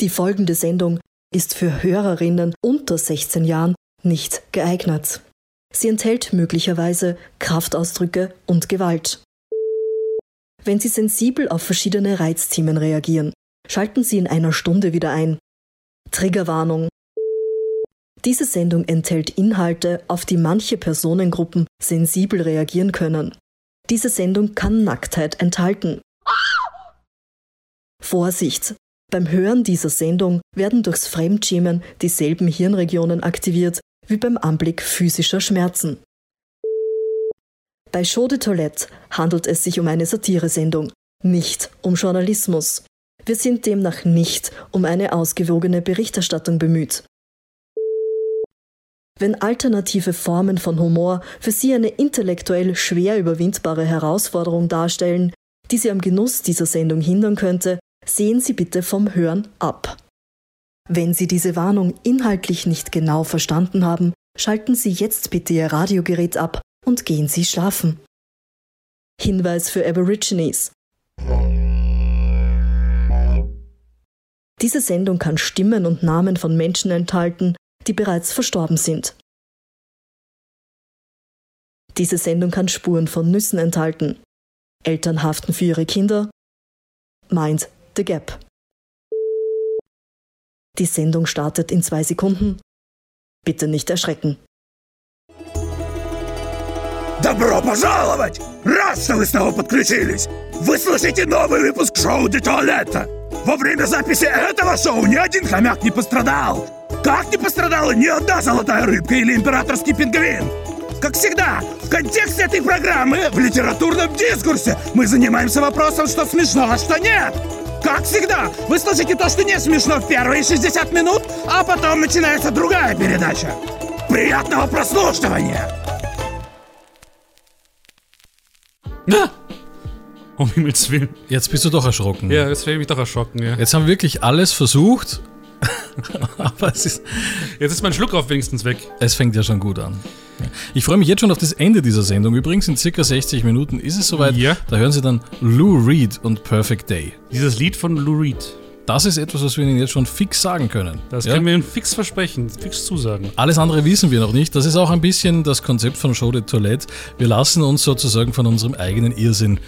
Die folgende Sendung ist für Hörerinnen unter 16 Jahren nicht geeignet. Sie enthält möglicherweise Kraftausdrücke und Gewalt. Wenn Sie sensibel auf verschiedene Reizthemen reagieren, schalten Sie in einer Stunde wieder ein. Triggerwarnung. Diese Sendung enthält Inhalte, auf die manche Personengruppen sensibel reagieren können. Diese Sendung kann Nacktheit enthalten. Vorsicht! Beim Hören dieser Sendung werden durchs Fremdschämen dieselben Hirnregionen aktiviert wie beim Anblick physischer Schmerzen. Bei Show de Toilette handelt es sich um eine Satiresendung, nicht um Journalismus. Wir sind demnach nicht um eine ausgewogene Berichterstattung bemüht. Wenn alternative Formen von Humor für Sie eine intellektuell schwer überwindbare Herausforderung darstellen, die Sie am Genuss dieser Sendung hindern könnte, sehen Sie bitte vom Hören ab. Wenn Sie diese Warnung inhaltlich nicht genau verstanden haben, schalten Sie jetzt bitte Ihr Radiogerät ab und gehen Sie schlafen. Hinweis für Aborigines. Diese Sendung kann Stimmen und Namen von Menschen enthalten, die bereits verstorben sind. Diese Sendung kann Spuren von Nüssen enthalten. Eltern haften für ihre Kinder. Mind the Gap. Die Sendung startet in zwei Sekunden. Bitte nicht erschrecken. Добро пожаловать! Рад, что вы снова подключились! Вы слушаете новый выпуск шоу «Де туалета». Во время записи этого шоу ни один хомяк не пострадал. Как не пострадала ни одна золотая рыбка или императорский пингвин? Как всегда, в контексте этой программы, в литературном дискурсе, мы занимаемся вопросом, что смешно, а что нет. Как всегда, вы слушаете то, что не смешно в первые 60 минут, а потом начинается другая передача. Приятного прослушивания! Na! Um Himmels Willen. Jetzt bist du doch erschrocken. Ja, jetzt werde ich mich doch erschrocken, ja. Jetzt haben wir wirklich alles versucht, aber es, ist, Jetzt ist mein Schluck auf wenigstens weg. es fängt ja schon gut an. Ich freue mich jetzt schon auf das Ende dieser Sendung. Übrigens, in circa 60 Minuten ist es soweit. Ja. Da hören Sie dann Lou Reed und Perfect Day. Dieses Lied von Lou Reed. Das ist etwas, was wir Ihnen jetzt schon fix sagen können. Das Ja? können wir Ihnen fix versprechen, fix zusagen. Alles andere wissen wir noch nicht. Das ist auch ein bisschen das Konzept von Show de Toilette. Wir lassen uns sozusagen von unserem eigenen Irrsinn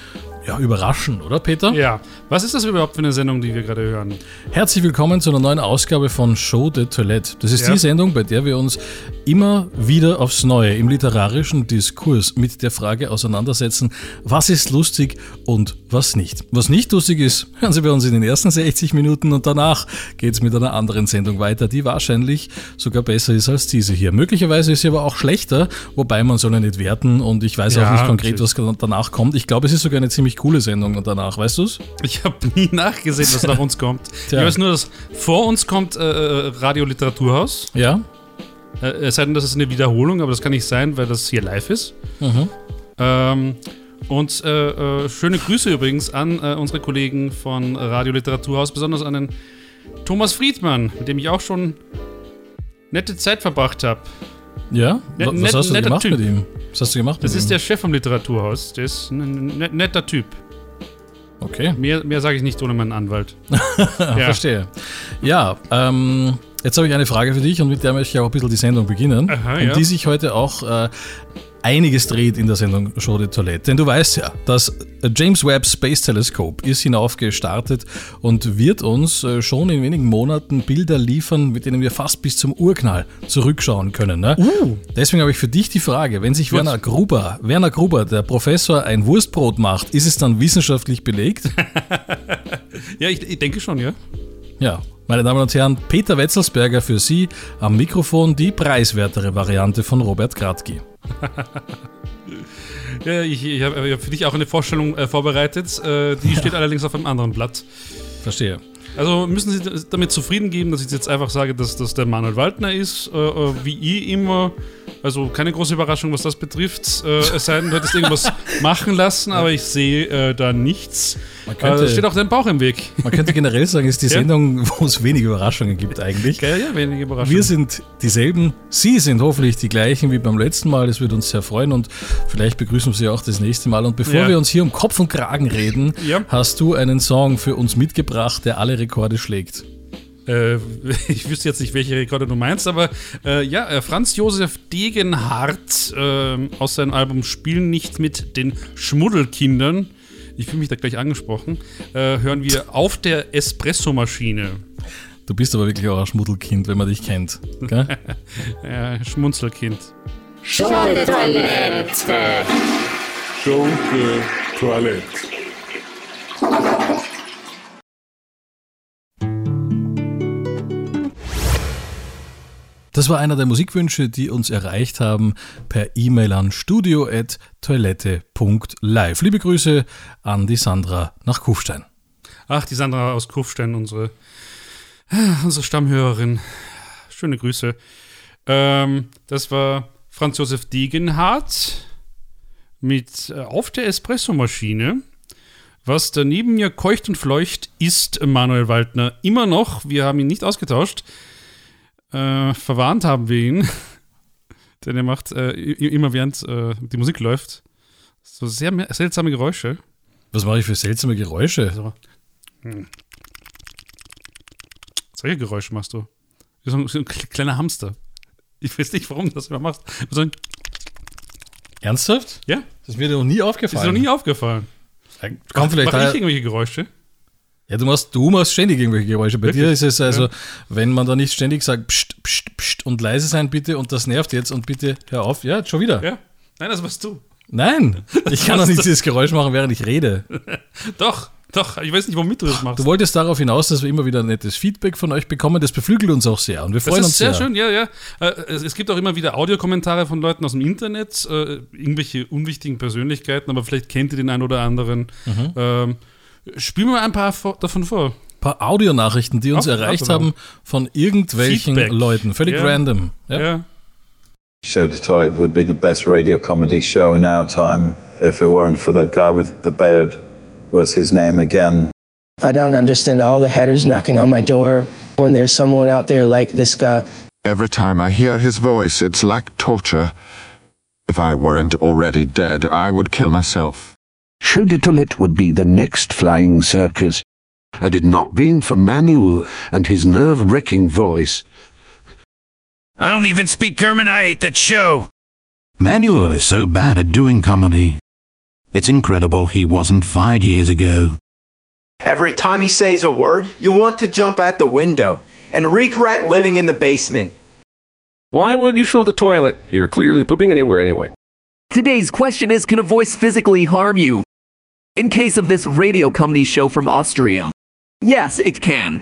ja, überraschen, oder Peter? Ja. Was ist das überhaupt für eine Sendung, die wir gerade hören? Herzlich willkommen zu einer neuen Ausgabe von Show de Toilette. Das ist Ja. die Sendung, bei der wir uns immer wieder aufs Neue im literarischen Diskurs mit der Frage auseinandersetzen, was ist lustig und was nicht. Was nicht lustig ist, hören Sie bei uns in den ersten 60 Minuten und danach geht es mit einer anderen Sendung weiter, die wahrscheinlich sogar besser ist als diese hier. Möglicherweise ist sie aber auch schlechter, wobei man soll ja nicht werten und ich weiß Ja, auch nicht konkret, was danach kommt. Ich glaube, es ist sogar eine ziemlich coole Sendung danach, weißt du's? Ich habe nie nachgesehen, was nach uns kommt. Tja. Ich weiß nur, dass vor uns kommt äh, äh, Radio Literaturhaus. Ja? Äh, es sei denn, das ist eine Wiederholung, aber das kann nicht sein, weil das hier live ist. Mhm. Ähm, und äh, äh, schöne Grüße übrigens an äh, unsere Kollegen von Radio Literaturhaus, besonders an den Thomas Friedmann, mit dem ich auch schon nette Zeit verbracht habe. Ja? Net- was hast du gemacht Typ. mit ihm? Was hast du gemacht Das ist ihm? der Chef vom Literaturhaus. Der ist ein net- netter Typ. Okay, Mehr, mehr sage ich nicht ohne meinen Anwalt. verstehe. Ja, ähm, jetzt habe ich eine Frage für dich und mit der möchte ich auch ein bisschen die Sendung beginnen. Aha, und ja. die sich heute auch äh, einiges dreht in der Sendung Show de Toilette. Denn du weißt ja, das James Webb Space Telescope ist hinaufgestartet und wird uns äh, schon in wenigen Monaten Bilder liefern, mit denen wir fast bis zum Urknall zurückschauen können. Ne? Uh. Deswegen habe ich für dich die Frage, wenn sich Werner Gruber, Werner Gruber, der Professor, ein Wurstbrot macht, ist es dann wissenschaftlich belegt? Ja, ich, ich denke schon, ja. Ja, meine Damen und Herren, Peter Wetzelsberger für Sie am Mikrofon die preiswertere Variante von Robert Gradki. ja ich ich habe hab für dich auch eine Vorstellung äh, vorbereitet. Äh, die steht allerdings auf einem anderen Blatt. Verstehe. Also müssen Sie damit zufrieden geben, dass ich jetzt einfach sage, dass das der Manuel Waldner ist, äh, äh, wie ich immer. Also keine große Überraschung, was das betrifft. Äh, es sei denn, du hättest irgendwas machen lassen, aber ich sehe äh, da nichts. Man Äh, könnte, da steht auch dein Bauch im Weg. man könnte generell sagen, es ist die Ja. Sendung, wo es wenig Überraschungen gibt eigentlich. Geil, ja, wenige Überraschung. Wir sind dieselben, Sie sind hoffentlich die gleichen wie beim letzten Mal. Das würde uns sehr freuen und vielleicht begrüßen wir Sie auch das nächste Mal. Und bevor Ja. wir uns hier um Kopf und Kragen reden, Ja. hast du einen Song für uns mitgebracht, der alle Rekorde schlägt. Äh, ich wüsste jetzt nicht, welche Rekorde du meinst, aber äh, ja, äh, Franz Josef Degenhardt äh, aus seinem Album Spielen nicht mit den Schmuddelkindern, ich fühle mich da gleich angesprochen, äh, hören wir auf der Espressomaschine. Du bist aber wirklich auch ein Schmuddelkind, wenn man dich kennt. Gell? ja, Schmunzelkind. Schunke-Toilette. Schunke-Toilette. Das war einer der Musikwünsche, die uns erreicht haben per E-Mail an studio.toilette.live. Liebe Grüße an die Sandra nach Kufstein. Ach, die Sandra aus Kufstein, unsere, unsere Stammhörerin. Schöne Grüße. Ähm, das war Franz Josef Degenhardt mit äh, Auf der Espressomaschine. Was daneben mir keucht und fleucht, ist Manuel Waldner immer noch. Wir haben ihn nicht ausgetauscht. Äh, verwarnt haben wir ihn. Denn er macht äh, immer während äh, die Musik läuft so sehr seltsame Geräusche. Was mache ich für seltsame Geräusche? So. Hm. Solche Geräusche machst du. So ein, so ein kleiner Hamster. Ich weiß nicht, warum du das immer machst. So Ernsthaft? ja, Das ist mir noch nie ist aufgefallen. dir noch nie aufgefallen. Kann vielleicht Mach ich irgendwelche Geräusche? Ja, du machst, du machst ständig irgendwelche Geräusche. Bei Wirklich? dir ist es also, Ja. wenn man da nicht ständig sagt, pst, pst, pst und leise sein bitte und das nervt jetzt und bitte hör auf. Ja, schon wieder. Ja. Nein, das warst du. Nein, ich kann doch nicht dieses Geräusch machen, während ich rede. Doch, doch. Ich weiß nicht, womit du das machst. Du wolltest darauf hinaus, dass wir immer wieder nettes Feedback von euch bekommen. Das beflügelt uns auch sehr und wir Das freuen ist uns sehr, schön, ja, ja. Äh, Es, es gibt auch immer wieder Audiokommentare von Leuten aus dem Internet, äh, irgendwelche unwichtigen Persönlichkeiten, aber vielleicht kennt ihr den einen oder anderen. Mhm. Ähm, spielen wir mal ein paar davon vor. Ein paar Audionachrichten, die uns Ach, erreicht haben von irgendwelchen Feedback. Leuten. Völlig Ja. random. Ja. Ja. Show the Toilet would be the best radio comedy show in our time if it weren't for that guy with the beard. What's his name again? I don't understand all the headers knocking on my door when there's someone out there like this guy. Every time I hear his voice, it's like torture. If I weren't already dead, I would kill myself. Show de Toilette would be the next flying circus. Had it not been for Manuel and his nerve-wracking voice. I don't even speak German. I hate that show. Manuel is so bad at doing comedy. It's incredible he wasn't fired years ago. Every time he says a word, you want to jump out the window and regret living in the basement. Why would you fill the toilet? You're clearly pooping anywhere anyway. Today's question is Can a voice physically harm you? In case of this radio comedy show from Austria. Yes, it can.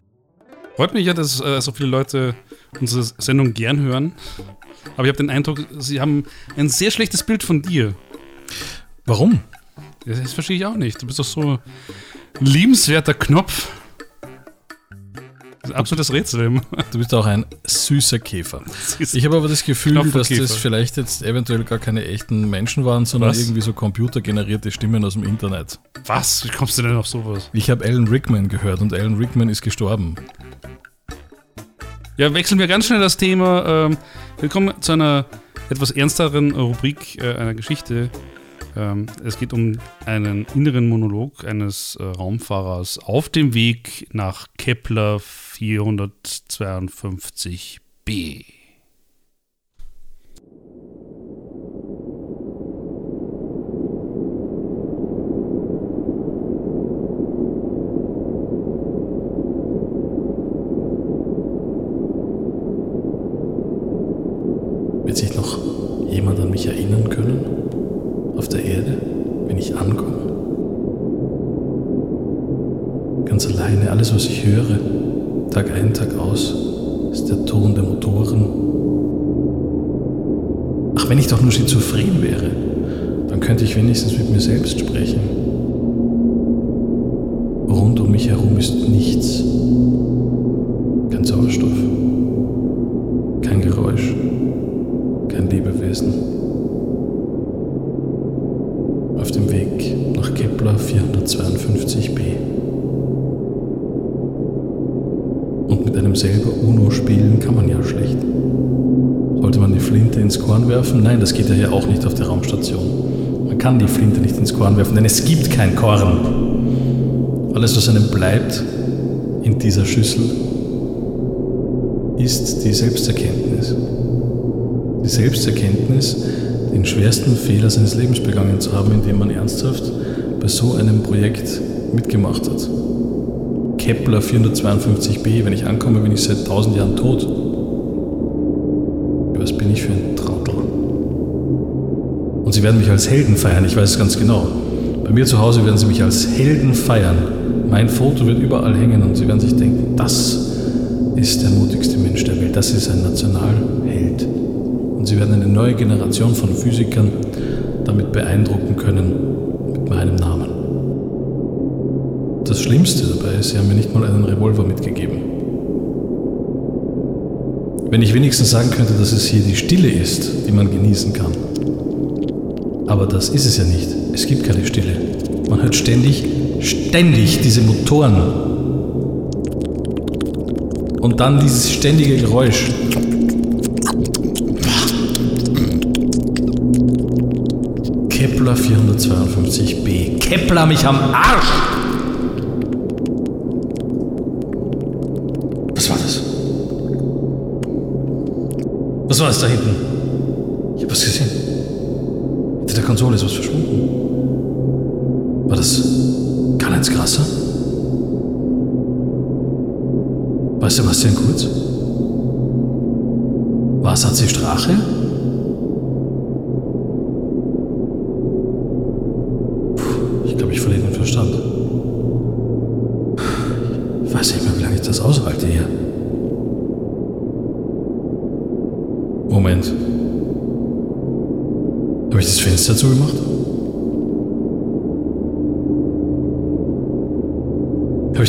Freut mich ja, dass äh, so viele Leute unsere Sendung gern hören. Aber ich habe den Eindruck, sie haben ein sehr schlechtes Bild von dir. Warum? Das, das verstehe ich auch nicht. Du bist doch so ein liebenswerter Knopf. Das ist ein absolutes Rätsel. immer. Du bist auch ein süßer Käfer. Ich habe aber das Gefühl, dass das vielleicht jetzt eventuell gar keine echten Menschen waren, sondern Was? irgendwie so computergenerierte Stimmen aus dem Internet. Was? Wie kommst du denn auf sowas? Ich habe Alan Rickman gehört und Alan Rickman ist gestorben. Ja, wechseln wir ganz schnell das Thema. Ähm, wir kommen zu einer etwas ernsteren Rubrik äh, einer Geschichte. Ähm, es geht um einen inneren Monolog eines äh, Raumfahrers auf dem Weg nach Kepler 452b. Wird sich noch jemand an mich erinnern können? Wenn ich doch nur schizophren wäre, dann könnte ich wenigstens mit mir selbst sprechen. Werfen? Nein, das geht ja hier auch nicht auf der Raumstation. Man kann die Flinte nicht ins Korn werfen, denn es gibt kein Korn. Alles, was einem bleibt in dieser Schüssel, ist die Selbsterkenntnis. Die Selbsterkenntnis, den schwersten Fehler seines Lebens begangen zu haben, indem man ernsthaft bei so einem Projekt mitgemacht hat. Kepler 452b, wenn ich ankomme, bin ich seit tausend Jahren tot. Was bin ich für ein? Und sie werden mich als Helden feiern, ich weiß es ganz genau. Bei mir zu Hause werden sie mich als Helden feiern. Mein Foto wird überall hängen und sie werden sich denken, das ist der mutigste Mensch der Welt, das ist ein Nationalheld. Und sie werden eine neue Generation von Physikern damit beeindrucken können mit meinem Namen. Das Schlimmste dabei ist, sie haben mir nicht mal einen Revolver mitgegeben. Wenn ich wenigstens sagen könnte, dass es hier die Stille ist, die man genießen kann. Aber das ist es ja nicht. Es gibt keine Stille. Man hört ständig, ständig diese Motoren. Und dann dieses ständige Geräusch. Kepler 452b. Kepler mich am Arsch! Was war das? Was war das da hinten? Ich habe was gesehen. Konsole ist was verschwunden. War das Karl-Heinz Grasser? War Sebastian Kurz? War es HC Strache?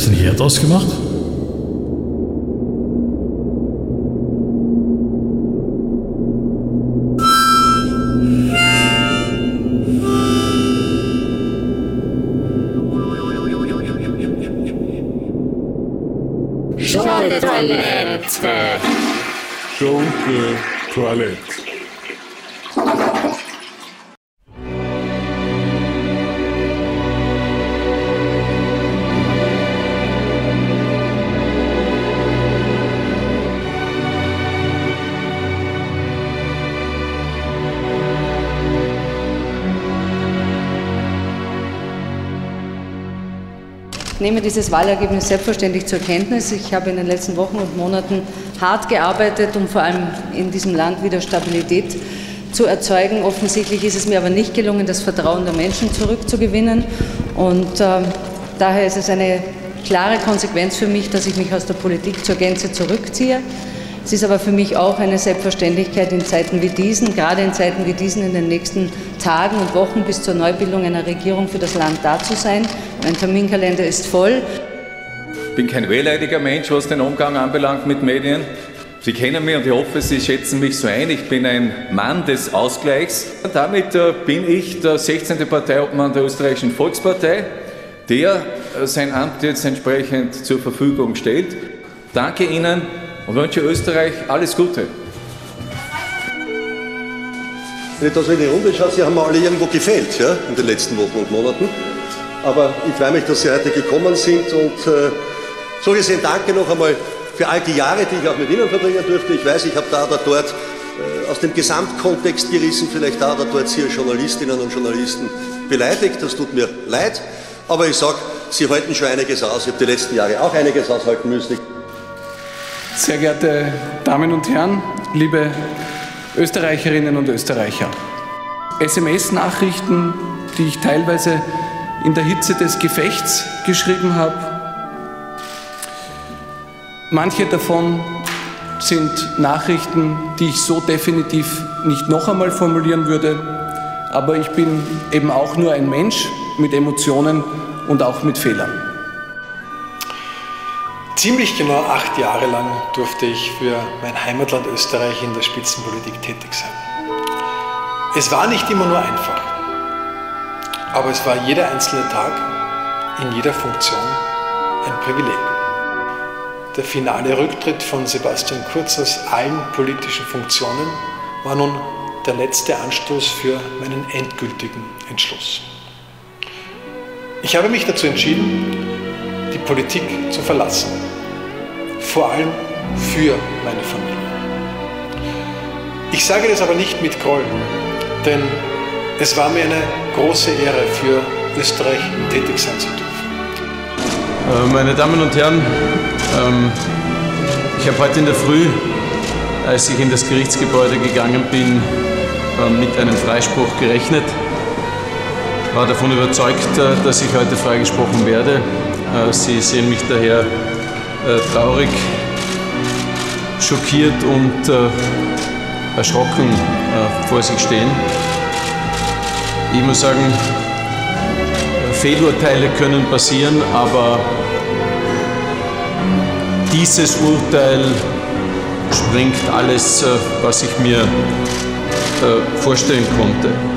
Ich den Herd ausgemacht? Schunke-Toilette. Schunke-Toilette. Ich nehme dieses Wahlergebnis selbstverständlich zur Kenntnis. Ich habe in den letzten Wochen und Monaten hart gearbeitet, um vor allem in diesem Land wieder Stabilität zu erzeugen. Offensichtlich ist es mir aber nicht gelungen, das Vertrauen der Menschen zurückzugewinnen. Und äh, daher ist es eine klare Konsequenz für mich, dass ich mich aus der Politik zur Gänze zurückziehe. Es ist aber für mich auch eine Selbstverständlichkeit in Zeiten wie diesen, gerade in Zeiten wie diesen in den nächsten Tagen und Wochen bis zur Neubildung einer Regierung für das Land da zu sein. Mein Terminkalender ist voll. Ich bin kein wehleidiger Mensch, was den Umgang anbelangt mit Medien. Sie kennen mich und ich hoffe, Sie schätzen mich so ein. Ich bin ein Mann des Ausgleichs. Damit äh, bin ich der 16. Parteiobmann der Österreichischen Volkspartei, der äh, sein Amt jetzt entsprechend zur Verfügung stellt. Danke Ihnen und wünsche Österreich alles Gute. Wenn ich da so in die Runde schaue, Sie haben mir alle irgendwo gefehlt ja, in den letzten Wochen und Monaten. Aber ich freue mich, dass Sie heute gekommen sind und äh, so gesehen danke noch einmal für all die Jahre, die ich auch mit Ihnen verbringen durfte. Ich weiß, ich habe da oder dort äh, aus dem Gesamtkontext gerissen, vielleicht da oder dort Sie Journalistinnen und Journalisten beleidigt. Das tut mir leid. Aber ich sage, Sie halten schon einiges aus. Ich habe die letzten Jahre auch einiges aushalten müssen. Sehr geehrte Damen und Herren, liebe Österreicherinnen und Österreicher. SMS-Nachrichten, die ich teilweise in der Hitze des Gefechts geschrieben habe. Manche davon sind Nachrichten, die ich so definitiv nicht noch einmal formulieren würde, aber ich bin eben auch nur ein Mensch mit Emotionen und auch mit Fehlern. Ziemlich genau acht Jahre lang durfte ich für mein Heimatland Österreich in der Spitzenpolitik tätig sein. Es war nicht immer nur einfach, aber es war jeder einzelne Tag in jeder Funktion ein Privileg. Der finale Rücktritt von Sebastian Kurz aus allen politischen Funktionen war nun der letzte Anstoß für meinen endgültigen Entschluss. Ich habe mich dazu entschieden, die Politik zu verlassen. Vor allem für meine Familie. Ich sage das aber nicht mit Groll, denn es war mir eine große Ehre, für Österreich tätig sein zu dürfen. Äh, Meine Damen und Herren, ähm, ich habe heute in der Früh, als ich in das Gerichtsgebäude gegangen bin, äh, mit einem Freispruch gerechnet. War davon überzeugt, äh, dass ich heute freigesprochen werde. Äh, Sie sehen mich daher äh, traurig, schockiert und äh, erschrocken äh, vor sich stehen. Ich muss sagen, Fehlurteile können passieren, aber dieses Urteil sprengt alles, äh, was ich mir äh, vorstellen konnte.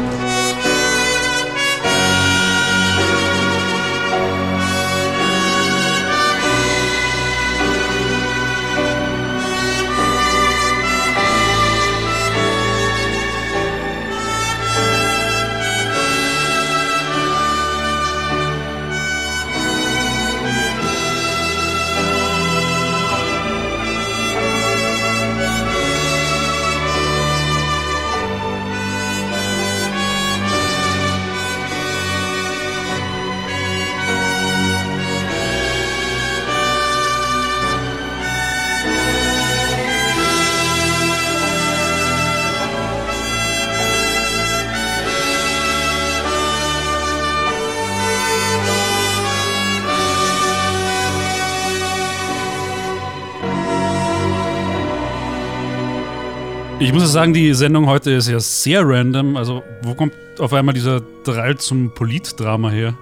Ich muss sagen, die Sendung heute ist ja sehr random. Also, wo kommt auf einmal dieser Drall zum Politdrama her?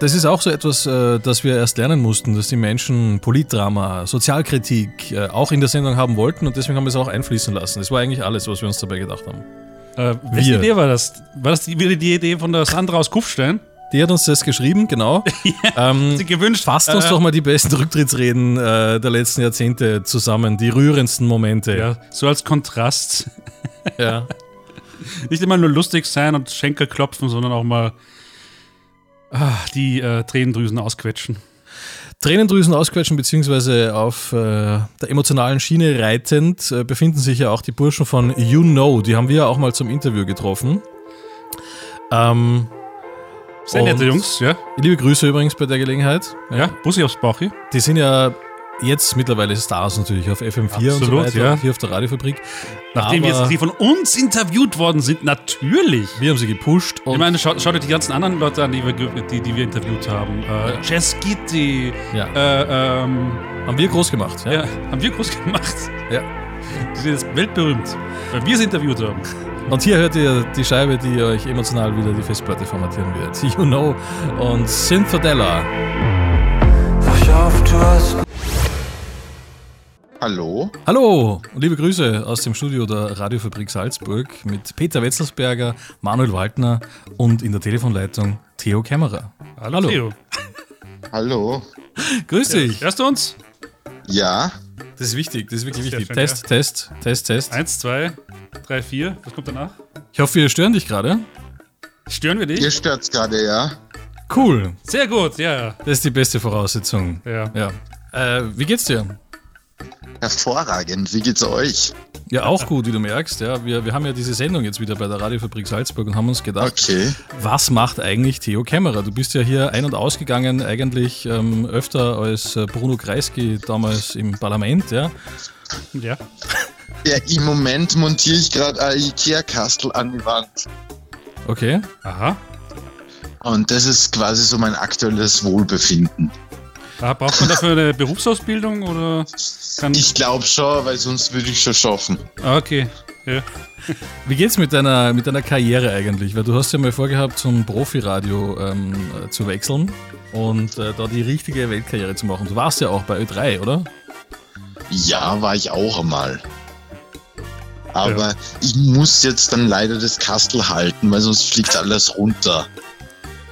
Das ist auch so etwas, äh, das wir erst lernen mussten, dass die Menschen Politdrama, Sozialkritik äh, auch in der Sendung haben wollten und deswegen haben wir es auch einfließen lassen. Das war eigentlich alles, was wir uns dabei gedacht haben. Äh, welche Idee war das? War das die, die Idee von der Sandra aus Kufstein? Die hat uns das geschrieben, genau. ähm, Sie gewünscht. Fasst uns Äh, doch mal die besten Rücktrittsreden äh, der letzten Jahrzehnte zusammen, die rührendsten Momente. Ja, so als Kontrast. Ja. Nicht immer nur lustig sein und Schenkel klopfen, sondern auch mal ah, die äh, Tränendrüsen ausquetschen. Tränendrüsen ausquetschen, beziehungsweise auf äh, der emotionalen Schiene reitend, äh, befinden sich ja auch die Burschen von You Know. Die haben wir ja auch mal zum Interview getroffen. Ähm, Sehr und nette Jungs, ja. Liebe Grüße übrigens bei der Gelegenheit. Ja, Bussi aufs Bauchi. Die sind ja jetzt mittlerweile Stars natürlich auf FM4 und so Absolut, weiter, ja. hier auf der Radiofabrik. Nachdem Aber jetzt die von uns interviewt worden sind, natürlich. Wir haben sie gepusht. ich meine, schaut, schaut euch die ganzen anderen Leute an, die wir, die, die wir interviewt haben. Äh, Jess Gitti. Ja. Äh, ähm, haben wir groß gemacht. Ja. ja, haben wir groß gemacht. Ja. Die sind jetzt weltberühmt, weil wir sie interviewt haben. Und hier hört ihr die Scheibe, die euch emotional wieder die Festplatte formatieren wird. You Know und Synthadella. Hallo? Hallo und liebe Grüße aus dem Studio der Radiofabrik Salzburg mit Peter Wetzelsberger, Manuel Waldner und in der Telefonleitung Theo Kämmerer. Hallo, Theo. Hallo? Grüß dich. Hörst du uns? Ja? Das ist wichtig, das ist wirklich Sehr wichtig. schön, Test, ja. Test, Test, Test. Eins, zwei, drei, vier. Was kommt danach? Ich hoffe, wir stören dich gerade. Stören wir dich? Ihr stört's gerade, ja? Cool. Sehr gut, ja. Das ist die beste Voraussetzung. Ja. ja. Äh, wie geht's dir? Hervorragend. Wie geht's euch? Ja, auch gut, wie du merkst. Ja, wir, wir haben ja diese Sendung jetzt wieder bei der Radiofabrik Salzburg und haben uns gedacht, Okay. was macht eigentlich Theo Kämmerer? Du bist ja hier ein- und ausgegangen, eigentlich ähm, öfter als äh, Bruno Kreisky damals im Parlament. Ja. Ja. Ja, im Moment montiere ich gerade ein Ikea-Kastel an die Wand. Okay. Aha. Und das ist quasi so mein aktuelles Wohlbefinden. Ah, braucht man dafür eine Berufsausbildung oder kann Ich glaube schon, weil sonst würde ich schon schaffen. Ah, okay. Ja. Wie geht's mit deiner, mit deiner Karriere eigentlich? Weil du hast ja mal vorgehabt, zum Profiradio ähm, äh, zu wechseln und äh, da die richtige Weltkarriere zu machen. Du warst ja auch bei Ö3, oder? Ja, war ich auch einmal. Aber ich muss jetzt dann leider das Kastel halten, weil sonst fliegt alles runter.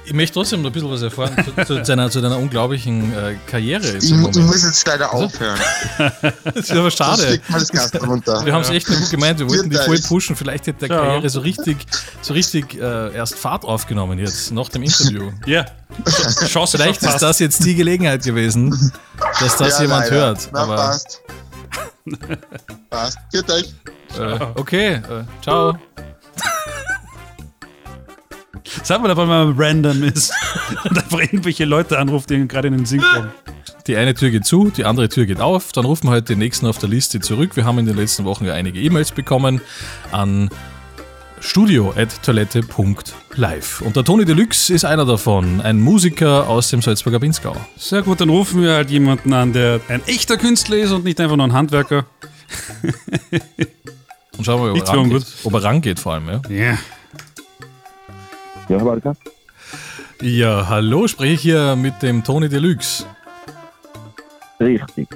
Ich möchte trotzdem noch ein bisschen was erfahren zu, zu, deiner, zu deiner unglaublichen äh, Karriere. Ich, ich muss jetzt leider aufhören. Das ist aber schade. Wir haben es echt gut gemeint, wir wollten die Viert voll pushen. Vielleicht hätte der Ja. Karriere so richtig, so richtig äh, erst Fahrt aufgenommen jetzt, nach dem Interview. Ja. Chance Vielleicht ist das jetzt die Gelegenheit gewesen, dass das Ja, jemand leider. hört. Na, Aber passt. Passt, geht euch. Äh, okay, äh, ciao. Sag mal, wenn man random ist und einfach irgendwelche Leute anruft, die gerade in den Sinn kommen. Die eine Tür geht zu, die andere Tür geht auf. Dann rufen wir halt den nächsten auf der Liste zurück. Wir haben in den letzten Wochen ja einige E-Mails bekommen an studio.toilette.live. Und der Toni Deluxe ist einer davon, ein Musiker aus dem Salzburger Pinzgau. Sehr gut, dann rufen wir halt jemanden an, der ein echter Künstler ist und nicht einfach nur ein Handwerker. Und schauen wir mal, ob er rangeht. Ob er rangeht vor allem, ja. Ja. Ja, Walter. Ja, hallo, spreche ich hier mit dem Toni Deluxe. Richtig.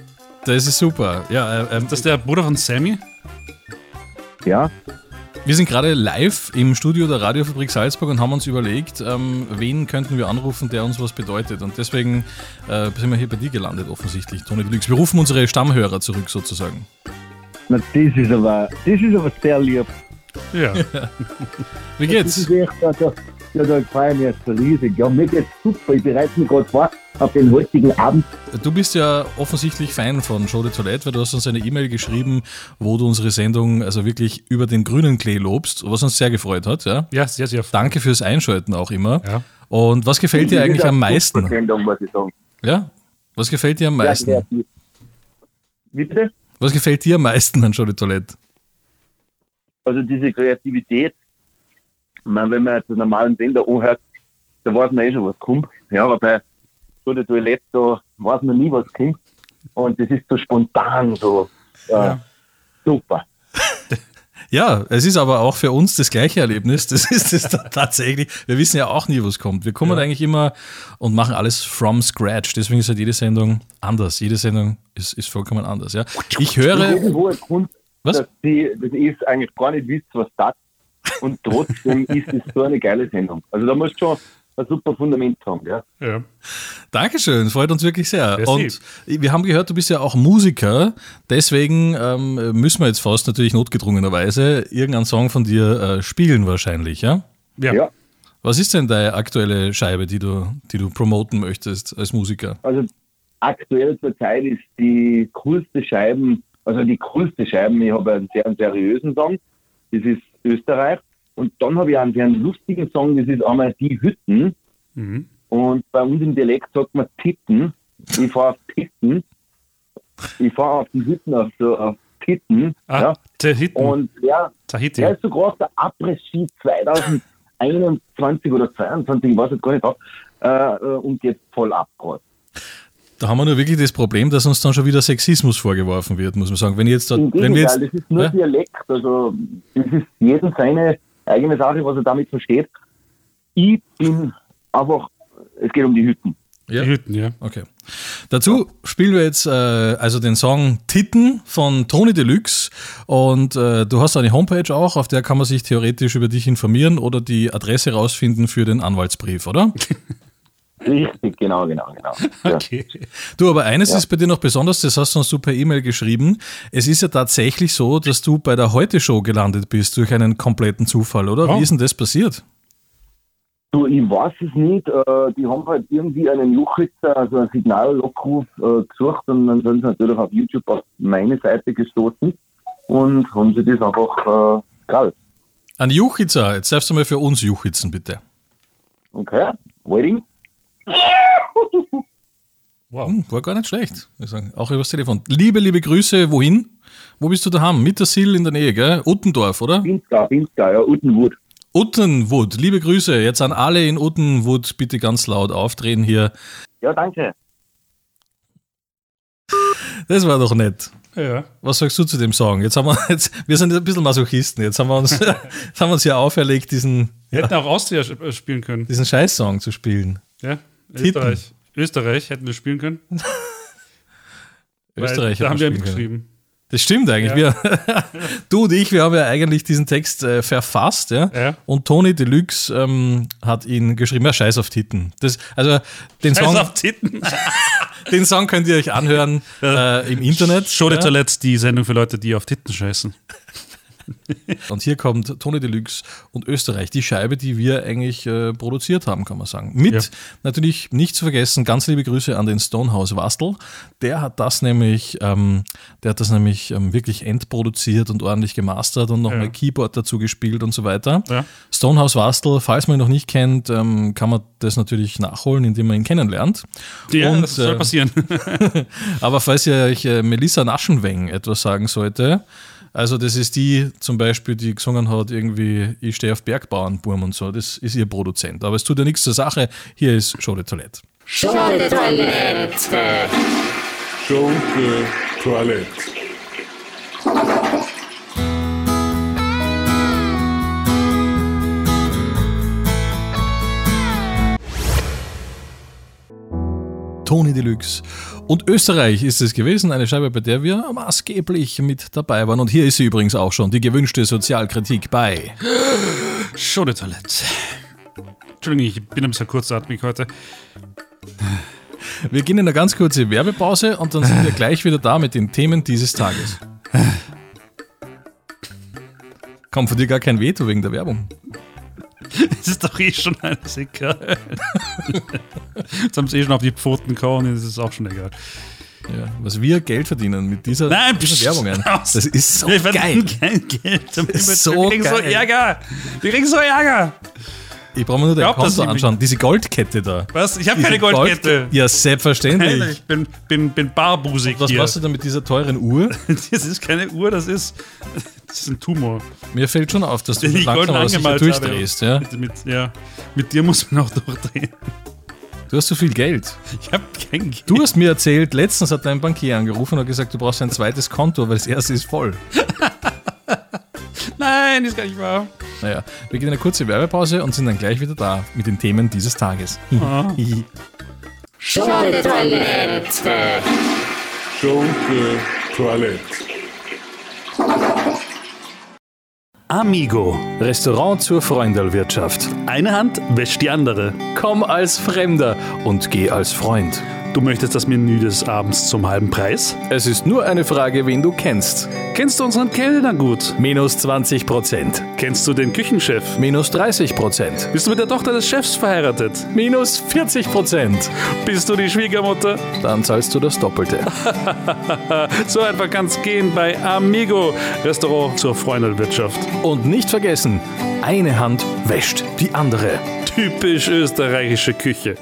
Das ist super. Ja, äh, ähm, Das ist der Bruder von Sammy? Ja. Wir sind gerade live im Studio der Radiofabrik Salzburg und haben uns überlegt, ähm, wen könnten wir anrufen, der uns was bedeutet. Und deswegen äh, sind wir hier bei dir gelandet, offensichtlich, Toni Deluxe. Wir rufen unsere Stammhörer zurück, sozusagen. Na, das ist aber, das ist aber sehr lieb. Ja. Wie Das geht's? ist echt, ja, da, ja, freue ich mich so riesig. Ja, mir geht's super. Ich bereite mich gerade vor auf den heutigen Abend. Du bist ja offensichtlich Fan von Show de Toilette, weil du hast uns eine E-Mail geschrieben, wo du unsere Sendung also wirklich über den grünen Klee lobst, was uns sehr gefreut hat. Ja, ja sehr, sehr. Danke fürs Einschalten auch immer. Ja. Und was gefällt dir eigentlich am meisten? Sendung, muss ich sagen. Ja? Was gefällt dir am meisten? kreativ. Wie bitte? Was gefällt dir am meisten an Show de Toilette? Also diese Kreativität, meine, wenn man jetzt einen normalen Sender anhört, da weiß man eh schon, was kommt. Ja, aber bei so der Toilette, da weiß man nie, was kommt. Und das ist so spontan, so äh, super. Ja, es ist aber auch für uns das gleiche Erlebnis. Das ist es tatsächlich. Wir wissen ja auch nie, was kommt. Wir kommen eigentlich immer und machen alles from scratch. Deswegen ist halt jede Sendung anders. Jede Sendung ist, ist vollkommen anders. Ja. Ich höre. irgendwo ein Grund, Was? dass die, das ist eigentlich gar nicht wisst, was das und trotzdem ist es so eine geile Sendung. Also da musst du schon ein super Fundament haben, ja. Ja. Dankeschön, freut uns wirklich sehr. Merci. Und wir haben gehört, du bist ja auch Musiker. Deswegen ähm, müssen wir jetzt fast natürlich notgedrungenerweise irgendeinen Song von dir äh, spielen wahrscheinlich, ja? Ja. Ja. Was ist denn deine aktuelle Scheibe, die du, die du promoten möchtest als Musiker? Also aktuell zur Zeit ist die coolste Scheiben, also die coolste Scheiben, ich habe einen sehr einen seriösen Song, das ist Österreich. Und dann habe ich einen sehr lustigen Song, das ist einmal Die Hütten. Mhm. Und bei uns im Dialekt sagt man Titten. Ich fahre auf Titten. Ich fahre auf die Hütten, auf, so, auf Titten. Ah, ja. Tahiti. Und ja, Tahiti. der ist so groß, der Après-Ski 2021 oder 22, ich weiß jetzt gar nicht, äh, äh, und jetzt voll ab gerade. Da haben wir nur wirklich das Problem, dass uns dann schon wieder Sexismus vorgeworfen wird, muss man sagen. Wenn, jetzt da, Im wenn wir Gegenteil, jetzt, das ist nur Ja? Dialekt. Also, das ist jedem seine eigene Sache, was er damit versteht. Ich bin einfach, es geht um die Hütten. Ja. Die Hütten, ja. Okay. Dazu spielen wir jetzt äh, also den Song Titten von Tony Deluxe und äh, du hast eine Homepage auch, auf der kann man sich theoretisch über dich informieren oder die Adresse rausfinden für den Anwaltsbrief, oder? Richtig, genau, genau, genau. Ja. Okay. Du, aber eines Ja. ist bei dir noch besonders, das hast du uns super E-Mail geschrieben. Es ist ja tatsächlich so, dass du bei der Heute-Show gelandet bist durch einen kompletten Zufall, oder? Oh. Wie ist denn das passiert? Du, ich weiß es nicht. Äh, die haben halt irgendwie einen Juchritzer, also einen Signallockruf äh, gesucht und dann sind sie natürlich auf YouTube auf meine Seite gestoßen und haben sie das einfach äh, geil. An Juchitzer, jetzt darfst du mal für uns Juchitzen, bitte. Okay, waiting. Wow. Hm, war gar nicht schlecht. Auch übers Telefon. Liebe, liebe Grüße, wohin? Wo bist du daheim? Mittersill in der Nähe, gell? Uttendorf, oder? Pinzgau, Pinzgau, ja, Uttenwood. Uttenwood, liebe Grüße. Jetzt an alle in Uttenwood bitte ganz laut aufdrehen hier. Ja, danke. Das war doch nett. Ja. Was sagst du zu dem Song? Jetzt haben wir, jetzt, wir sind ein bisschen Masochisten. Jetzt haben wir uns, jetzt haben wir uns ja auferlegt, diesen, Wir hätten auch Austria sp- spielen können. diesen Scheißsong zu spielen. Ja. Titten. Österreich. Österreich hätten wir spielen können. Österreich Da haben wir spielen können. mitgeschrieben. Das stimmt eigentlich. Ja. Wir, du und ich, wir haben ja eigentlich diesen Text äh, verfasst, ja? Ja. Und Tony Deluxe ähm, hat ihn geschrieben, ja, scheiß auf Titten. Das, also den Scheiß Song, auf Titten. den Song könnt ihr euch anhören äh, im Internet. Show de ja? Toilette, die Sendung für Leute, die auf Titten scheißen. und hier kommt Tony Deluxe und Österreich, die Scheibe, die wir eigentlich äh, produziert haben, kann man sagen. Mit Ja. natürlich nicht zu vergessen, ganz liebe Grüße an den Stonehouse Wastel. Der hat das nämlich, ähm, der hat das nämlich ähm, wirklich endproduziert und ordentlich gemastert und nochmal Ja. Keyboard dazu gespielt und so weiter. Ja. Stonehouse Wastel, falls man ihn noch nicht kennt, ähm, kann man das natürlich nachholen, indem man ihn kennenlernt. Ja, das soll äh, passieren. aber falls ihr euch äh, Melissa Naschenweng etwas sagen sollte, also das ist die zum Beispiel, die gesungen hat, irgendwie, ich stehe auf Bergbauernburm und so, das ist ihr Produzent. Aber es tut ja nichts zur Sache, hier ist Show de Toilette. Schode Toilette. Show de Toilette. Tony Deluxe. Und Österreich ist es gewesen, eine Scheibe, bei der wir maßgeblich mit dabei waren. Und hier ist sie übrigens auch schon, die gewünschte Sozialkritik bei. Show de Toilette. Entschuldigung, ich bin ein bisschen kurzatmig heute. Wir gehen in eine ganz kurze Werbepause und dann sind wir gleich wieder da mit den Themen dieses Tages. Kommt von dir gar kein Veto wegen der Werbung. Es ist doch eh schon alles egal. Jetzt haben sie eh schon auf die Pfoten gehauen, das ist auch schon egal. Ja, was wir Geld verdienen mit dieser, Nein, dieser Werbung. aus. Das ist so wir geil. verdienen kein Geld. damit. Das ist so wir kriegen so geil. Ärger. Wir kriegen so Ärger. Ich brauche mir nur dein Glaub, Konto anschauen. Diese Goldkette da. Was? Ich habe keine Goldkette. Gold- ja, selbstverständlich. Nein, ich bin, bin, bin barbusig Was hier. machst du denn mit dieser teuren Uhr? Das ist keine Uhr, das ist, das ist ein Tumor. Mir fällt schon auf, dass du Den ich langsam aber sicher durchdrehst. Ja? Mit, mit, ja. mit dir muss man auch durchdrehen. Du hast so viel Geld. Ich habe kein Geld. Du hast mir erzählt, letztens hat dein Bankier angerufen und hat gesagt, du brauchst ein zweites Konto, weil das erste ist voll. Nein, ist gar nicht wahr. Naja, wir gehen in eine kurze Werbepause und sind dann gleich wieder da mit den Themen dieses Tages. Ah. Schode Toilette. De Toilette. Amigo, Restaurant zur Freundelwirtschaft. Eine Hand wäscht die andere. Komm als Fremder und geh als Freund. Du möchtest das Menü des Abends zum halben Preis? Es ist nur eine Frage, wen du kennst. Kennst du unseren Kellner gut? Minus 20 Prozent. Kennst du den Küchenchef? Minus 30 Prozent. Bist du mit der Tochter des Chefs verheiratet? Minus 40 Prozent. Bist du die Schwiegermutter? Dann zahlst du das Doppelte. so einfach kann's gehen bei Amigo, Restaurant zur Freundelwirtschaft. Und nicht vergessen, eine Hand wäscht die andere. Typisch österreichische Küche.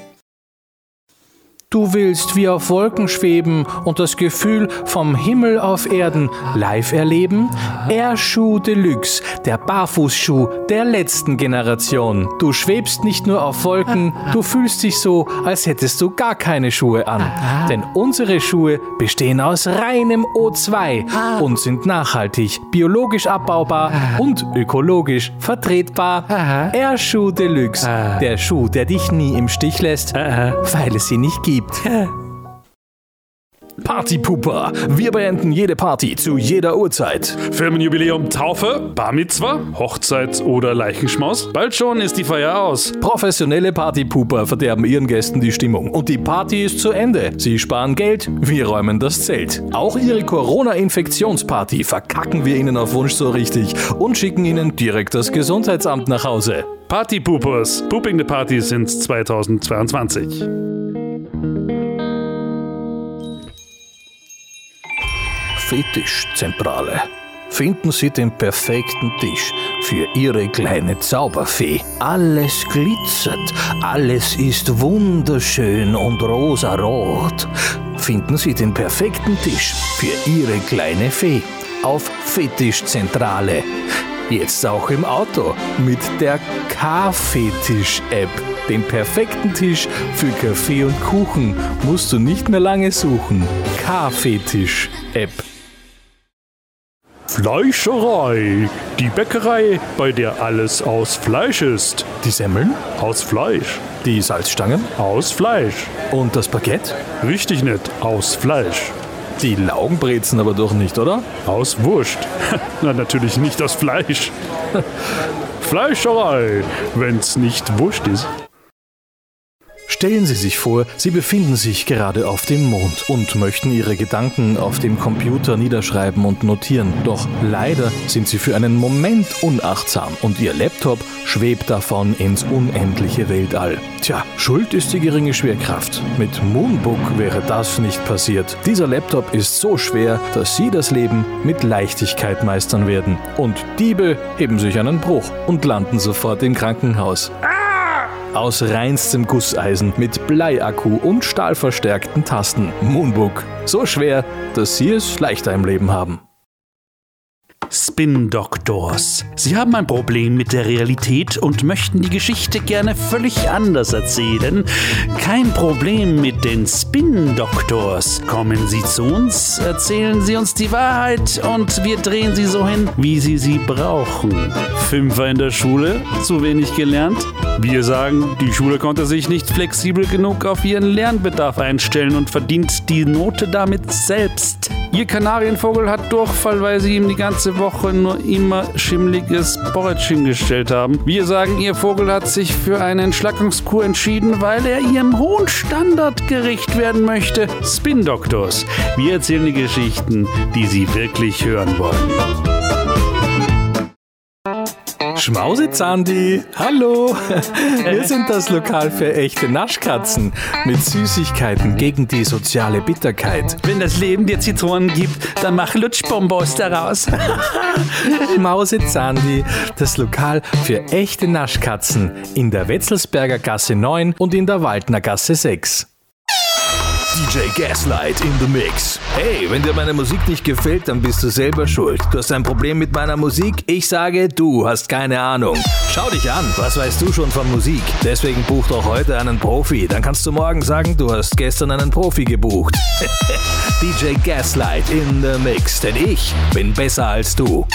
Du willst wie auf Wolken schweben und das Gefühl vom Himmel auf Erden live erleben? Air Shoe Deluxe, der Barfußschuh der letzten Generation. Du schwebst nicht nur auf Wolken, du fühlst dich so, als hättest du gar keine Schuhe an. Denn unsere Schuhe bestehen aus reinem O2 und sind nachhaltig, biologisch abbaubar und ökologisch vertretbar. Air Shoe Deluxe, der Schuh, der dich nie im Stich lässt, weil es sie nicht gibt. Partypooper. Wir beenden jede Party zu jeder Uhrzeit. Firmenjubiläum, Taufe, Bar Mitzwa, Hochzeit oder Leichenschmaus? Bald schon ist die Feier aus. Professionelle Partypooper verderben ihren Gästen die Stimmung. Und die Party ist zu Ende. Sie sparen Geld, wir räumen das Zelt. Auch ihre Corona-Infektionsparty verkacken wir ihnen auf Wunsch so richtig und schicken ihnen direkt das Gesundheitsamt nach Hause. Partypoopers, Pooping the Party sind 2022. Fetischzentrale. Finden Sie den perfekten Tisch für Ihre kleine Zauberfee. Alles glitzert, alles ist wunderschön und rosarot. Finden Sie den perfekten Tisch für Ihre kleine Fee auf Fetischzentrale. Jetzt auch im Auto mit der K-Fetisch-App. Den perfekten Tisch für Kaffee und Kuchen musst du nicht mehr lange suchen. K-Fetisch-App. Fleischerei, die Bäckerei, bei der alles aus Fleisch ist. Die Semmeln? Aus Fleisch. Die Salzstangen? Aus Fleisch. Und das Baguette? Richtig nett, aus Fleisch. Die Laugenbrezen aber doch nicht, oder? Aus Wurst. Na, natürlich nicht aus Fleisch. Fleischerei, wenn's nicht Wurst ist. Stellen Sie sich vor, Sie befinden sich gerade auf dem Mond und möchten Ihre Gedanken auf dem Computer niederschreiben und notieren. Doch leider sind Sie für einen Moment unachtsam und Ihr Laptop schwebt davon ins unendliche Weltall. Tja, schuld ist die geringe Schwerkraft. Mit Moonbook wäre das nicht passiert. Dieser Laptop ist so schwer, dass Sie das Leben mit Leichtigkeit meistern werden. Und Diebe heben sich einen Bruch und landen sofort im Krankenhaus. Aus reinstem Gusseisen mit Bleiakku und stahlverstärkten Tasten. Moonbook. So schwer, dass Sie es leichter im Leben haben. Spin Doctors. Sie haben ein Problem mit der Realität und möchten die Geschichte gerne völlig anders erzählen. Kein Problem mit den Spin Doctors. Kommen Sie zu uns, erzählen Sie uns die Wahrheit und wir drehen sie so hin, wie Sie sie brauchen. Fünfer in der Schule, zu wenig gelernt? Wir sagen, die Schule konnte sich nicht flexibel genug auf ihren Lernbedarf einstellen und verdient die Note damit selbst. Ihr Kanarienvogel hat Durchfall, weil Sie ihm die ganze Woche nur immer schimmliges Porridge hingestellt haben. Wir sagen, Ihr Vogel hat sich für eine Entschlackungskur entschieden, weil er Ihrem hohen Standard gerecht werden möchte. Spin Doctors. Wir erzählen die Geschichten, die Sie wirklich hören wollen. Schmausezandi, hallo! Wir sind das Lokal für echte Naschkatzen mit Süßigkeiten gegen die soziale Bitterkeit. Wenn das Leben dir Zitronen gibt, dann mach Lutschbonbons daraus. Schmausezandi, das Lokal für echte Naschkatzen in der Wetzelsberger Gasse 9 und in der Waldner Gasse 6. DJ Gaslight in the Mix. Hey, wenn dir meine Musik nicht gefällt, dann bist du selber schuld. Du hast ein Problem mit meiner Musik? Ich sage, du hast keine Ahnung. Schau dich an, was weißt du schon von Musik? Deswegen buch doch heute einen Profi. Dann kannst du morgen sagen, du hast gestern einen Profi gebucht. DJ Gaslight in the Mix, denn ich bin besser als du.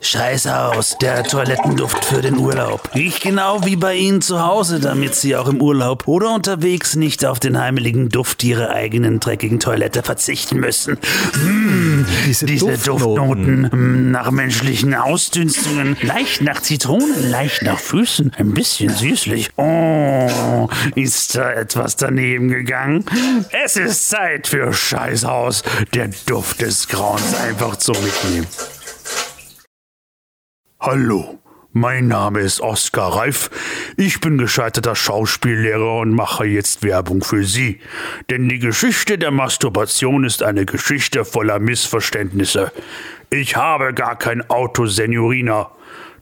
Scheiß aus, der Toilettenduft für den Urlaub. Riecht genau wie bei Ihnen zu Hause, damit Sie auch im Urlaub oder unterwegs nicht auf den heimeligen Duft Ihrer eigenen dreckigen Toilette verzichten müssen. Mmh, diese, Duftnoten, mm, nach menschlichen Ausdünstungen, leicht nach Zitronen, leicht nach Füßen, ein bisschen süßlich. Oh, ist da etwas daneben gegangen? Es ist Zeit für Scheißhaus, der Duft des Grauens einfach zum Mitnehmen. Hallo, mein Name ist Oskar Reif. Ich bin gescheiterter Schauspiellehrer und mache jetzt Werbung für Sie. Denn die Geschichte der Masturbation ist eine Geschichte voller Missverständnisse. Ich habe gar kein Auto, Senorina.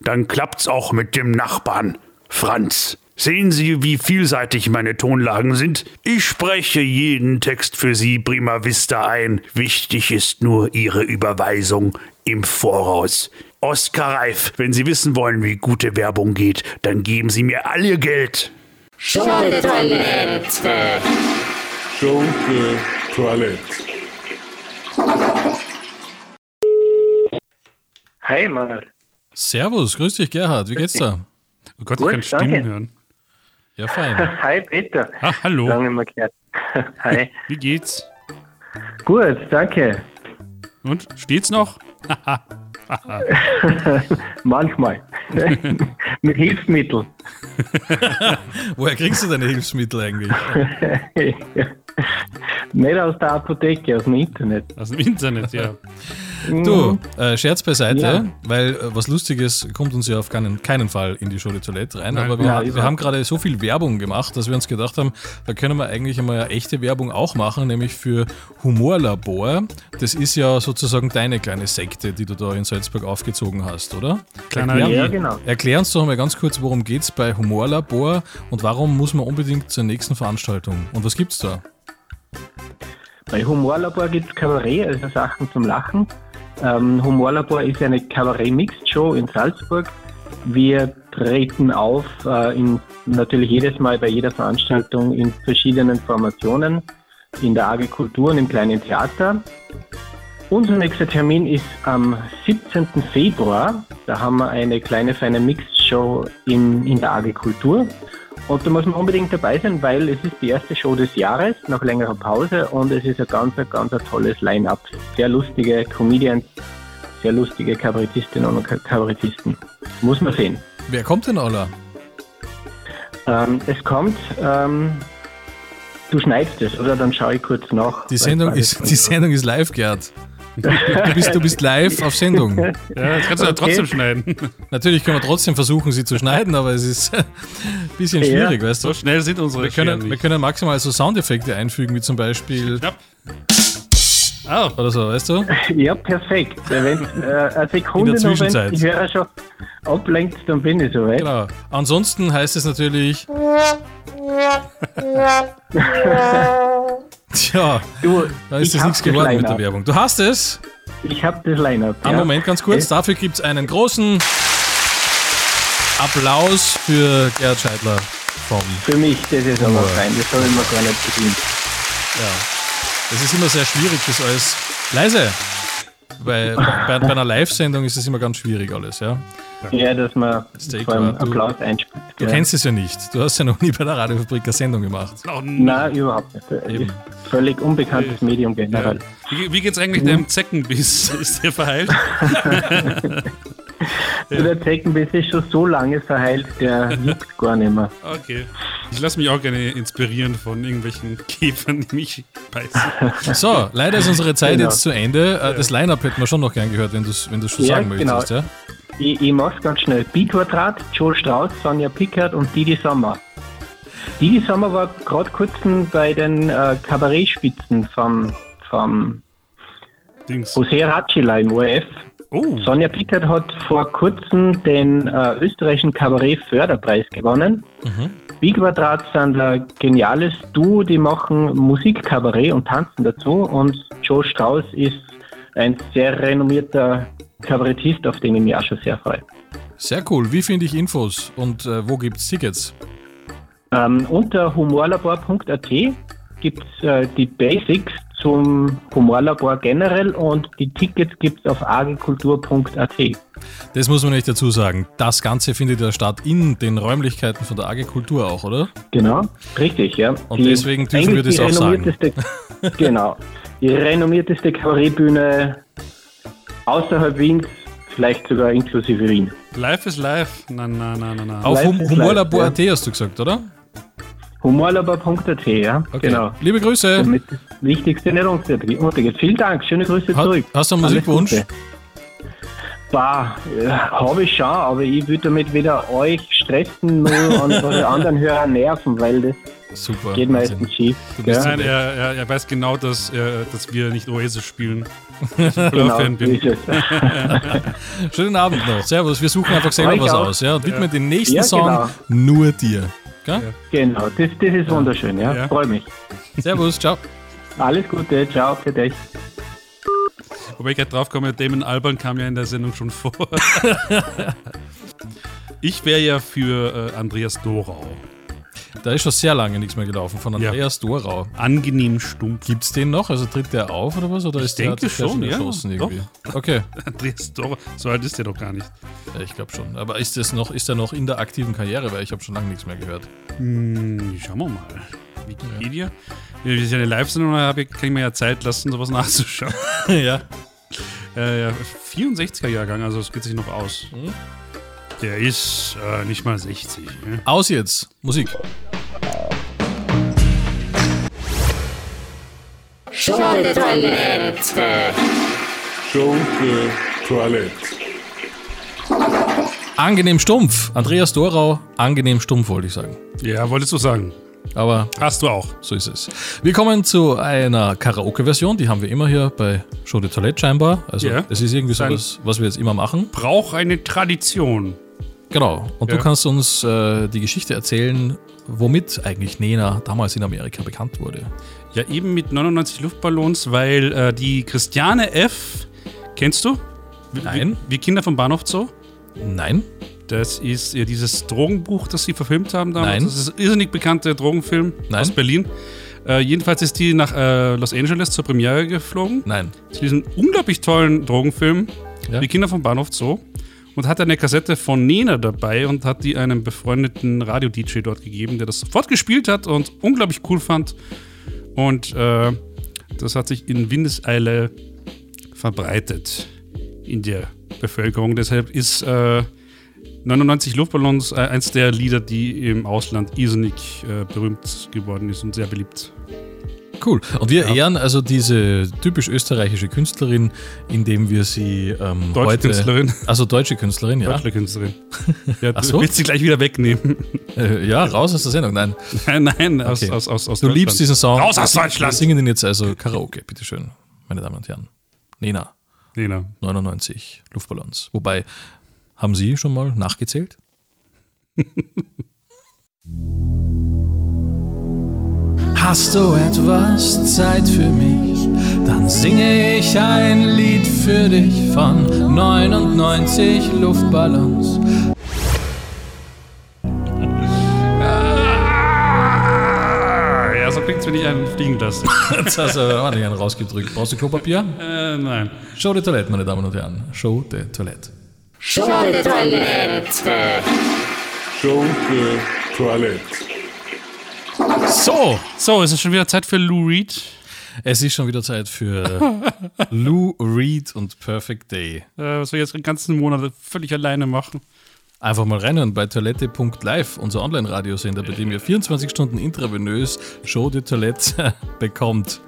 Dann klappt's auch mit dem Nachbarn. Franz. Sehen Sie, wie vielseitig meine Tonlagen sind? Ich spreche jeden Text für Sie prima vista ein. Wichtig ist nur Ihre Überweisung im Voraus. Oskar Reif, wenn Sie wissen wollen, wie gute Werbung geht, dann geben Sie mir all Ihr Geld. Schunke Toilette. Schunke Toilette. Hi, Manuel. Servus, grüß dich, Gerhard. Wie geht's da? Oh Gott, Gut, ich kann Stimmen danke. hören. Ja, fein. Hi, Peter. Ah, hallo. Lange mal gehört. Hi. Wie geht's? Gut, danke. Und? Steht's noch? Manchmal. Mit Hilfsmitteln. Woher kriegst du deine Hilfsmittel eigentlich? Nicht aus der Apotheke, aus dem Internet. Aus dem Internet, ja. Du, äh, Scherz beiseite, Ja. weil äh, was Lustiges kommt uns ja auf keinen, keinen Fall in die de Toilette rein. Nein. aber wir, Ja, wir haben gerade so viel Werbung gemacht, dass wir uns gedacht haben, da können wir eigentlich einmal eine echte Werbung auch machen, nämlich für Humorlabor. Das ist ja sozusagen deine kleine Sekte, die du da in Salzburg aufgezogen hast, oder? Kleiner Erklär, Ja, genau. Erklär uns doch mal ganz kurz, worum geht's bei Humorlabor und warum muss man unbedingt zur nächsten Veranstaltung? Und was gibt's da? Bei Humorlabor gibt es Kabarett, also Sachen zum Lachen. Ähm, Humorlabor ist eine Kabarett-Mixed-Show in Salzburg. Wir treten auf, äh, in, natürlich jedes Mal bei jeder Veranstaltung in verschiedenen Formationen, in der AG Kultur und im kleinen Theater. Unser nächster Termin ist am 17. Februar. Da haben wir eine kleine feine Mixed-Show in, in der AG Kultur. Und da muss man unbedingt dabei sein, weil es ist die erste Show des Jahres nach längerer Pause und es ist ein ganz, ganz ein tolles Line-up. Sehr lustige Comedians, sehr lustige Kabarettistinnen und Ka- Kabarettisten. Muss man sehen. Wer kommt denn aller? Ähm, es kommt, ähm, du schneidest es, oder? Dann schaue ich kurz nach. Die Sendung ist, die Sendung ist live, Gerd. Du bist, du bist live auf Sendung. Ja, das kannst du ja trotzdem schneiden. Natürlich können wir trotzdem versuchen, sie zu schneiden, aber es ist ein bisschen Ja, schwierig, weißt du? so schnell sind unsere wir können, nicht. wir können maximal so Soundeffekte einfügen, wie zum Beispiel. Ah. Oder so, weißt du? Ja, perfekt. Wenn äh, eine Sekunde In der noch, wenn Zwischenzeit. die Hörer schon ablenkt, dann bin ich soweit. Genau. Ansonsten heißt es natürlich. Tja, Du, da ist das hab nichts geworden mit der. Werbung. Du hast es. Ich habe das Line-Up. Ja. Moment, ganz kurz. Okay. Dafür gibt es einen großen Applaus für Gerd Scheidler vom. Für mich, das ist aber fein. Das habe ich mir gar nicht verdient. Ja. Es ist immer sehr schwierig, das alles. Leise! Bei, bei, bei einer Live-Sendung ist es immer ganz schwierig alles, ja. Ja, dass man Steak vor allem du- Applaus einspielt. Du ja. kennst es ja nicht. Du hast ja noch nie bei der Radiofabrik eine Sendung gemacht. Nein, überhaupt nicht. Völlig unbekanntes Medium generell. Wie, wie geht's eigentlich Mhm. deinem Zeckenbiss? Ist der verheilt? Der Zeckenbiss ist schon so lange verheilt, der juckt gar nicht mehr. Okay. Ich lasse mich auch gerne inspirieren von irgendwelchen Käfern, die mich beißen. So, leider ist unsere Zeit Genau. jetzt zu Ende. Äh, Das Line-Up hätten wir schon noch gern gehört, wenn du es wenn du's schon Ja, sagen genau. möchtest. Ja? Ich, ich mach's ganz schnell. B-Quadrat, Joel Strauss, Sonja Pickard und Didi Sommer. Didi Sommer war gerade kurz bei den äh, Kabarettspitzen vom, vom José Ratschila im ORF. Oh. Sonja Pickard hat vor kurzem den äh, österreichischen Kabarett-Förderpreis gewonnen. B-Quadrat sind ein geniales Duo, die machen Musik, Kabarett und tanzen dazu. Und Joe Strauss ist ein sehr renommierter Kabarettist, auf den ich mich auch schon sehr freue. Sehr cool. Wie finde ich Infos und äh, wo gibt es Tickets? Ähm, unter humorlabor.at gibt es äh, die Basics zum Humorlabor generell und die Tickets gibt es auf agekultur.at. Das muss man nicht dazu sagen. Das Ganze findet ja statt in den Räumlichkeiten von der AG Kultur auch, oder? Genau, richtig, ja. Und deswegen dürfen wir das die auch sagen. genau. Die renommierteste Kabarettbühne außerhalb Wiens, vielleicht sogar inklusive Wien. Live ist live. Na, na, na, na, na. Auf hum Humorlabor.at live, hast du gesagt, oder? Humorlabor.at, ja. Okay. Genau. Liebe Grüße. Damit das Wichtigste nicht untergeht. Vielen Dank, schöne Grüße Ha- zurück. hast du einen Musikwunsch? Bah, äh, habe ich schon, aber ich würde damit weder euch stressen noch an eure anderen Hörer nerven, weil das Super. geht meistens schief. Nein, gell? er, er, er weiß genau, dass, er, dass wir nicht Oasis spielen. Genau, bin. Schönen Abend noch. Servus. Wir suchen einfach selber Euch was auch. aus ja, und widmen den nächsten Ja, Song genau. nur dir. Gell? Genau, das, das ist wunderschön, ja. Ja. Freue mich. Servus, ciao. Alles Gute, ciao für dich. Wobei ich gerade drauf komme, Damon Alban kam ja in der Sendung schon vor. ich wäre ja für äh, Andreas Dorau. Da ist schon sehr lange nichts mehr gelaufen von Andreas Dorau. Angenehm stumpf. Gibt es den noch? Also tritt der auf oder was? Oder Ich ist der, denke der schon, ja. erschossen irgendwie? Doch. Okay. Andreas Dorau, so alt ist der doch gar nicht. Ja, ich glaube schon. Aber ist, das noch, ist der noch in der aktiven Karriere? Weil ich habe schon lange nichts mehr gehört. Hm, schauen wir mal. Wikipedia. Ja. Wir sind ja eine Live-Sendung, da hab ich- kann ich mir ja Zeit lassen, sowas nachzuschauen. ja. Äh, ja, 64er Jahrgang, also es geht sich noch aus. Hm? Der ist äh, nicht mal 60. Ne? Aus jetzt. Musik. Schunke-Toilette. Schunke-Toilette. Angenehm stumpf. Andreas Dorau, angenehm stumpf, wollte ich sagen. Ja, wolltest du sagen. Aber Hast du auch. so ist es. Wir kommen zu einer Karaoke-Version, die haben wir immer hier bei Show de Toilette scheinbar. Also es ist irgendwie so was, was wir jetzt immer machen. Braucht eine Tradition. Genau. Und Ja. du kannst uns äh, die Geschichte erzählen, womit eigentlich Nena damals in Amerika bekannt wurde. Ja, eben mit 99 Luftballons, weil äh, die Christiane F. Kennst du? Nein. Wie, Kinder vom Bahnhof Zoo? Nein. Das ist ja dieses Drogenbuch, das sie verfilmt haben damals. Nein. Das ist ein irrsinnig bekannter Drogenfilm Nein. aus Berlin. Äh, jedenfalls ist die nach äh, Los Angeles zur Premiere geflogen. Nein. Zu diesem unglaublich tollen Drogenfilm, Ja. wie Kinder vom Bahnhof Zoo. Und hatte eine Kassette von Nena dabei und hat die einem befreundeten Radio-DJ dort gegeben, der das sofort gespielt hat und unglaublich cool fand. Und äh, das hat sich in Windeseile verbreitet in der Bevölkerung. Deshalb ist äh, 99 Luftballons, äh, eins der Lieder, die im Ausland irrsinnig äh, berühmt geworden ist und sehr beliebt. Cool. Und wir ehren also diese typisch österreichische Künstlerin, indem wir sie ähm, Deutsche heute. Künstlerin. Also deutsche Künstlerin, ja. Deutsche Künstlerin. Ja, Ach so? Willst sie gleich wieder wegnehmen? Äh, ja, raus aus der Sendung. Nein. Nein, nein, aus, Okay. aus, aus, aus Du Deutschland. liebst diesen Song. Raus aus Wir Deutschland! singen den jetzt also Karaoke, bitteschön, meine Damen und Herren. Nena. Nena. 99 Luftballons. Wobei, haben Sie schon mal nachgezählt? Hast du etwas Zeit für mich? Dann singe ich ein Lied für dich von 99 Luftballons. Ah, ja, so klingt's, wenn ich einen fliegen lasse. Jetzt hast du warte, einen rausgedrückt. Brauchst du Klopapier? äh, nein. Show de Toilette, meine Damen und Herren. Show de Toilette. Show de Toilette. Show de Toilette. So. So, es ist schon wieder Zeit für Lou Reed. Es ist schon wieder Zeit für Lou Reed und Perfect Day. Äh, was wir jetzt den ganzen Monat völlig alleine machen. Einfach mal reinhören bei toilette.live, unser Online-Radiosender, bei dem ihr 24 Stunden intravenös Show de Toilette bekommt.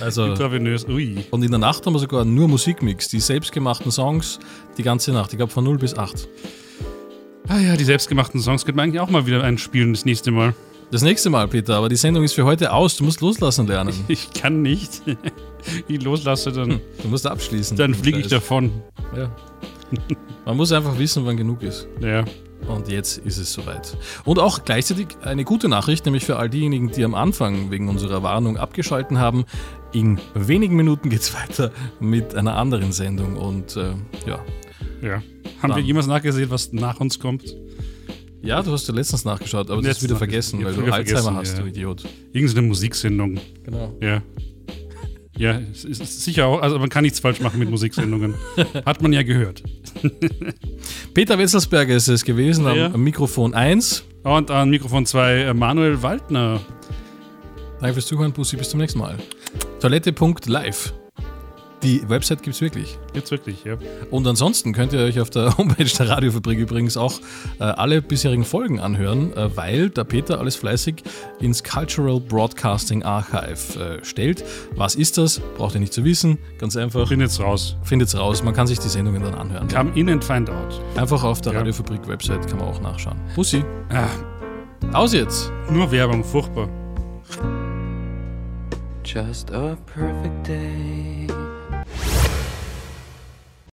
Also, Intravenös, ui. Und in der Nacht haben wir sogar nur Musikmix, die selbstgemachten Songs die ganze Nacht. Ich glaube von 0 bis 8. Ah ja, die selbstgemachten Songs könnten wir eigentlich auch mal wieder einspielen das nächste Mal. Das nächste Mal, Peter, aber die Sendung ist für heute aus. Du musst loslassen lernen. Ich kann nicht. Ich loslasse, dann, Du musst abschließen. dann fliege ich davon. Ja. Man muss einfach wissen, wann genug ist. Ja. Und jetzt ist es soweit. Und auch gleichzeitig eine gute Nachricht, nämlich für all diejenigen, die am Anfang wegen unserer Warnung abgeschalten haben. In wenigen Minuten geht es weiter mit einer anderen Sendung. Und äh, ja. Ja. Haben Dann- wir jemals nachgesehen, was nach uns kommt? Ja, du hast ja letztens nachgeschaut, aber das Letztens ist wieder vergessen, weil du Alzheimer hast, ja. du Idiot. Irgendeine Musiksendung. Genau. Ja. Ja, es ist sicher auch, also man kann nichts falsch machen mit Musiksendungen. Hat man ja gehört. Peter Wetzelsberger ist es gewesen am, Ja. am Mikrofon 1. Und an Mikrofon 2 Manuel Waldner. Danke fürs Zuhören, Pussy, bis zum nächsten Mal. Toilette.live. Die Website gibt es wirklich. Jetzt wirklich, ja. Und ansonsten könnt ihr euch auf der Homepage der Radiofabrik übrigens auch äh, alle bisherigen Folgen anhören, äh, weil der Peter alles fleißig ins Cultural Broadcasting Archive äh, stellt. Was ist das? Braucht ihr nicht zu wissen. Ganz einfach. Findet's raus. Findet's raus. Man kann sich die Sendungen dann anhören. Come in and find out. Einfach auf der Ja. Radiofabrik-Website kann man auch nachschauen. Pussy. Ah, Aus jetzt. nur Werbung, furchtbar. Just a perfect day.